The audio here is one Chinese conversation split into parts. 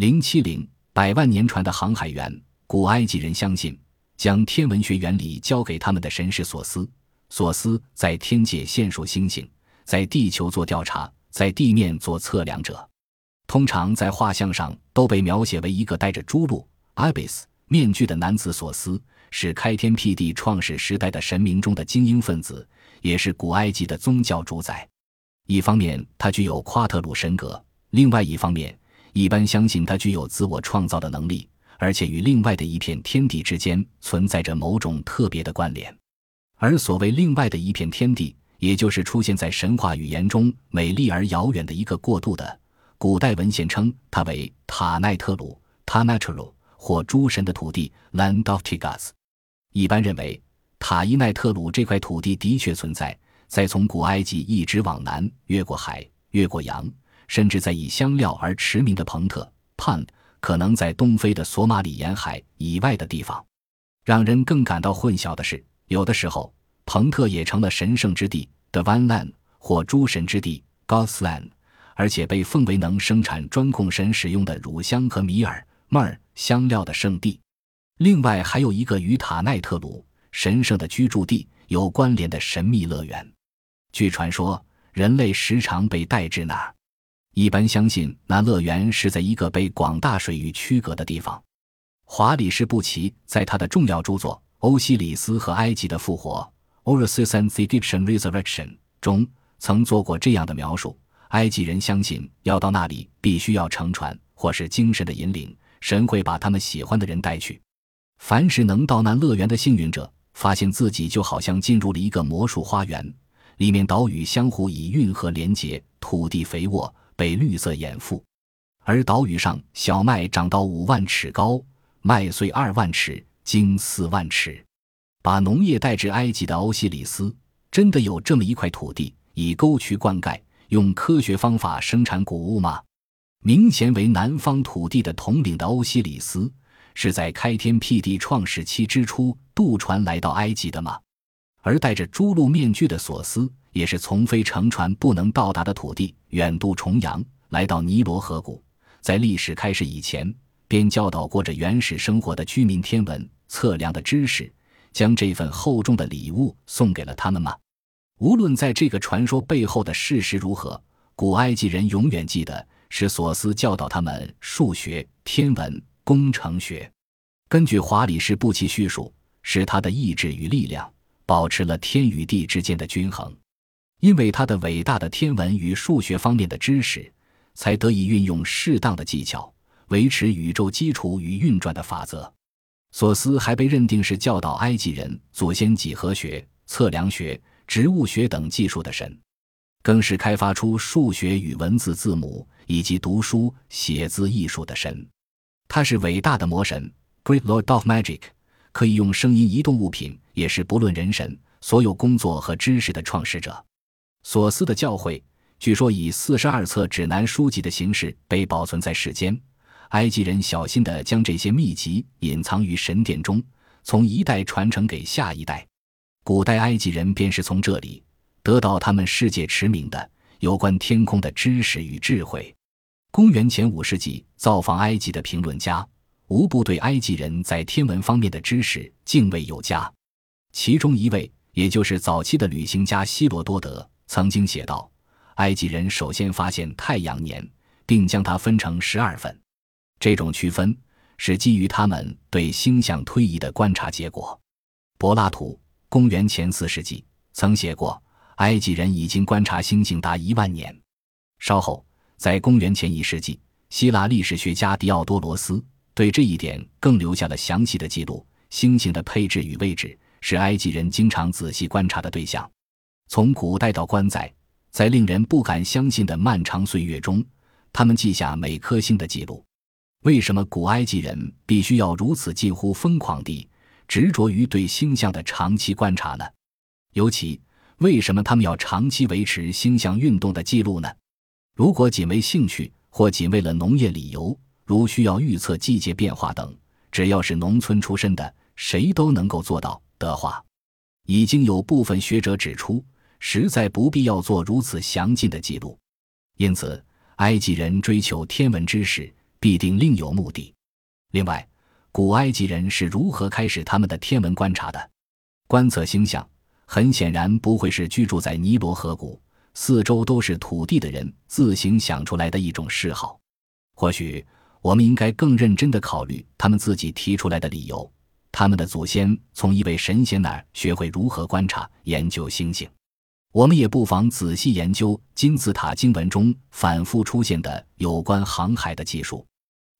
零七零百万年船的航海员，古埃及人相信，将天文学原理交给他们的神是索斯。索斯在天界线数星星，在地球做调查，在地面做测量者。通常在画像上都被描写为一个戴着朱鹭 （ibis） 面具的男子。索斯是开天辟地、创始时代的神明中的精英分子，也是古埃及的宗教主宰。一方面，他具有夸特鲁神格；另外一方面，一般相信它具有自我创造的能力，而且与另外的一片天地之间存在着某种特别的关联。而所谓另外的一片天地，也就是出现在神话语言中美丽而遥远的一个过渡的。古代文献称它为塔奈特鲁 t a n a t r u 或诸神的土地 （Land of Tigas）。一般认为，塔伊奈特鲁这块土地的确存在。在从古埃及一直往南，越过海，越过洋，甚至在以香料而驰名的彭特畔可能在东非的索马里沿海以外的地方。让人更感到混淆的是，有的时候彭特也成了神圣之地 （Divine Land） 或诸神之地 （God's Land）。而且被奉为能生产专供神使用的乳香和米尔 m r 香料的圣地。另外，还有一个与塔奈特鲁神圣的居住地有关联的神秘乐园。据传说，人类时常被带至那儿。一般相信，那乐园是在一个被广大水域区隔的地方。华里士布奇在他的重要著作《欧西里斯和埃及的复活》（Osiris and the Egyptian Resurrection） 中曾做过这样的描述。埃及人相信，要到那里必须要乘船，或是精神的引领，神会把他们喜欢的人带去。凡是能到那乐园的幸运者，发现自己就好像进入了一个魔术花园，里面岛屿相互以运河连接，土地肥沃，被绿色掩覆，而岛屿上小麦长到五万尺高，麦穗二万尺，茎四万尺。把农业带至埃及的欧西里斯，真的有这么一块土地，以沟渠灌溉。用科学方法生产谷物吗？明显为南方土地的统领的欧西里斯，是在开天辟地创始期之初渡船来到埃及的吗？而戴着朱鹿面具的索斯，也是从非乘船不能到达的土地远渡重洋来到尼罗河谷，在历史开始以前便教导过着原始生活的居民天文测量的知识，将这份厚重的礼物送给了他们吗？无论在这个传说背后的事实如何，古埃及人永远记得是索斯教导他们数学、天文、工程学。根据华里士布奇叙述，是他的意志与力量保持了天与地之间的均衡，因为他的伟大的天文与数学方面的知识，才得以运用适当的技巧维持宇宙基础与运转的法则。索斯还被认定是教导埃及人祖先几何学、测量学。植物学等技术的神，更是开发出数学与文字字母以及读书写字艺术的神。他是伟大的魔神，Great Lord of Magic，可以用声音移动物品，也是不论人神所有工作和知识的创始者。索斯的教诲据说以四十二册指南书籍的形式被保存在世间。埃及人小心地将这些秘籍隐藏于神殿中，从一代传承给下一代。古代埃及人便是从这里得到他们世界驰名的有关天空的知识与智慧。公元前五世纪造访埃及的评论家无不对埃及人在天文方面的知识敬畏有加。其中一位，也就是早期的旅行家希罗多德，曾经写道：“埃及人首先发现太阳年，并将它分成十二份。这种区分是基于他们对星象推移的观察结果。”柏拉图。公元前四世纪曾写过，埃及人已经观察星星达一万年。稍后，在公元前一世纪，希腊历史学家狄奥多罗斯对这一点更留下了详细的记录。星星的配置与位置是埃及人经常仔细观察的对象。从古代到关在，在令人不敢相信的漫长岁月中，他们记下每颗星的记录。为什么古埃及人必须要如此近乎疯狂地？执着于对星象的长期观察呢？尤其为什么他们要长期维持星象运动的记录呢？如果仅为兴趣，或仅为了农业理由，如需要预测季节变化等，只要是农村出身的，谁都能够做到的话，已经有部分学者指出，实在不必要做如此详尽的记录。因此，埃及人追求天文知识，必定另有目的。另外，古埃及人是如何开始他们的天文观察的？观测星象，很显然不会是居住在尼罗河谷、四周都是土地的人自行想出来的一种嗜好。或许，我们应该更认真地考虑他们自己提出来的理由：他们的祖先从一位神仙那儿学会如何观察、研究星星。我们也不妨仔细研究金字塔经文中反复出现的有关航海的技术。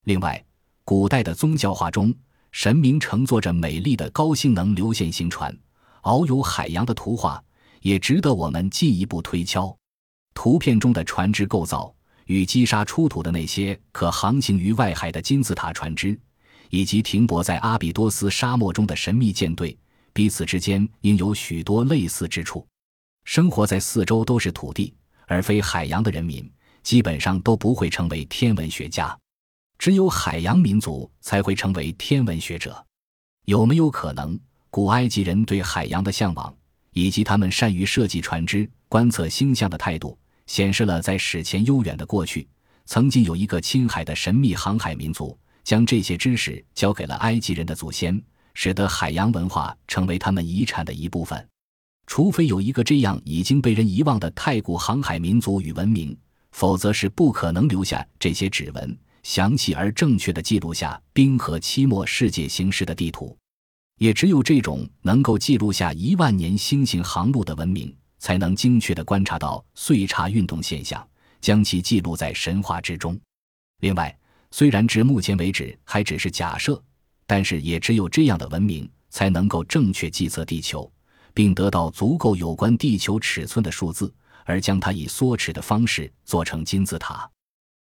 另外，古代的宗教画中，神明乘坐着美丽的高性能流线型船，遨游海洋的图画，也值得我们进一步推敲。图片中的船只构造与击杀出土的那些可航行于外海的金字塔船只，以及停泊在阿比多斯沙漠中的神秘舰队，彼此之间应有许多类似之处。生活在四周都是土地而非海洋的人民，基本上都不会成为天文学家。只有海洋民族才会成为天文学者。有没有可能，古埃及人对海洋的向往，以及他们善于设计船只、观测星象的态度，显示了在史前悠远的过去，曾经有一个亲海的神秘航海民族，将这些知识交给了埃及人的祖先，使得海洋文化成为他们遗产的一部分。除非有一个这样已经被人遗忘的太古航海民族与文明，否则是不可能留下这些指纹。详细而正确的记录下冰河期末世界形势的地图，也只有这种能够记录下一万年星星航路的文明，才能精确地观察到岁差运动现象，将其记录在神话之中。另外，虽然至目前为止还只是假设，但是也只有这样的文明才能够正确计算地球，并得到足够有关地球尺寸的数字，而将它以缩尺的方式做成金字塔。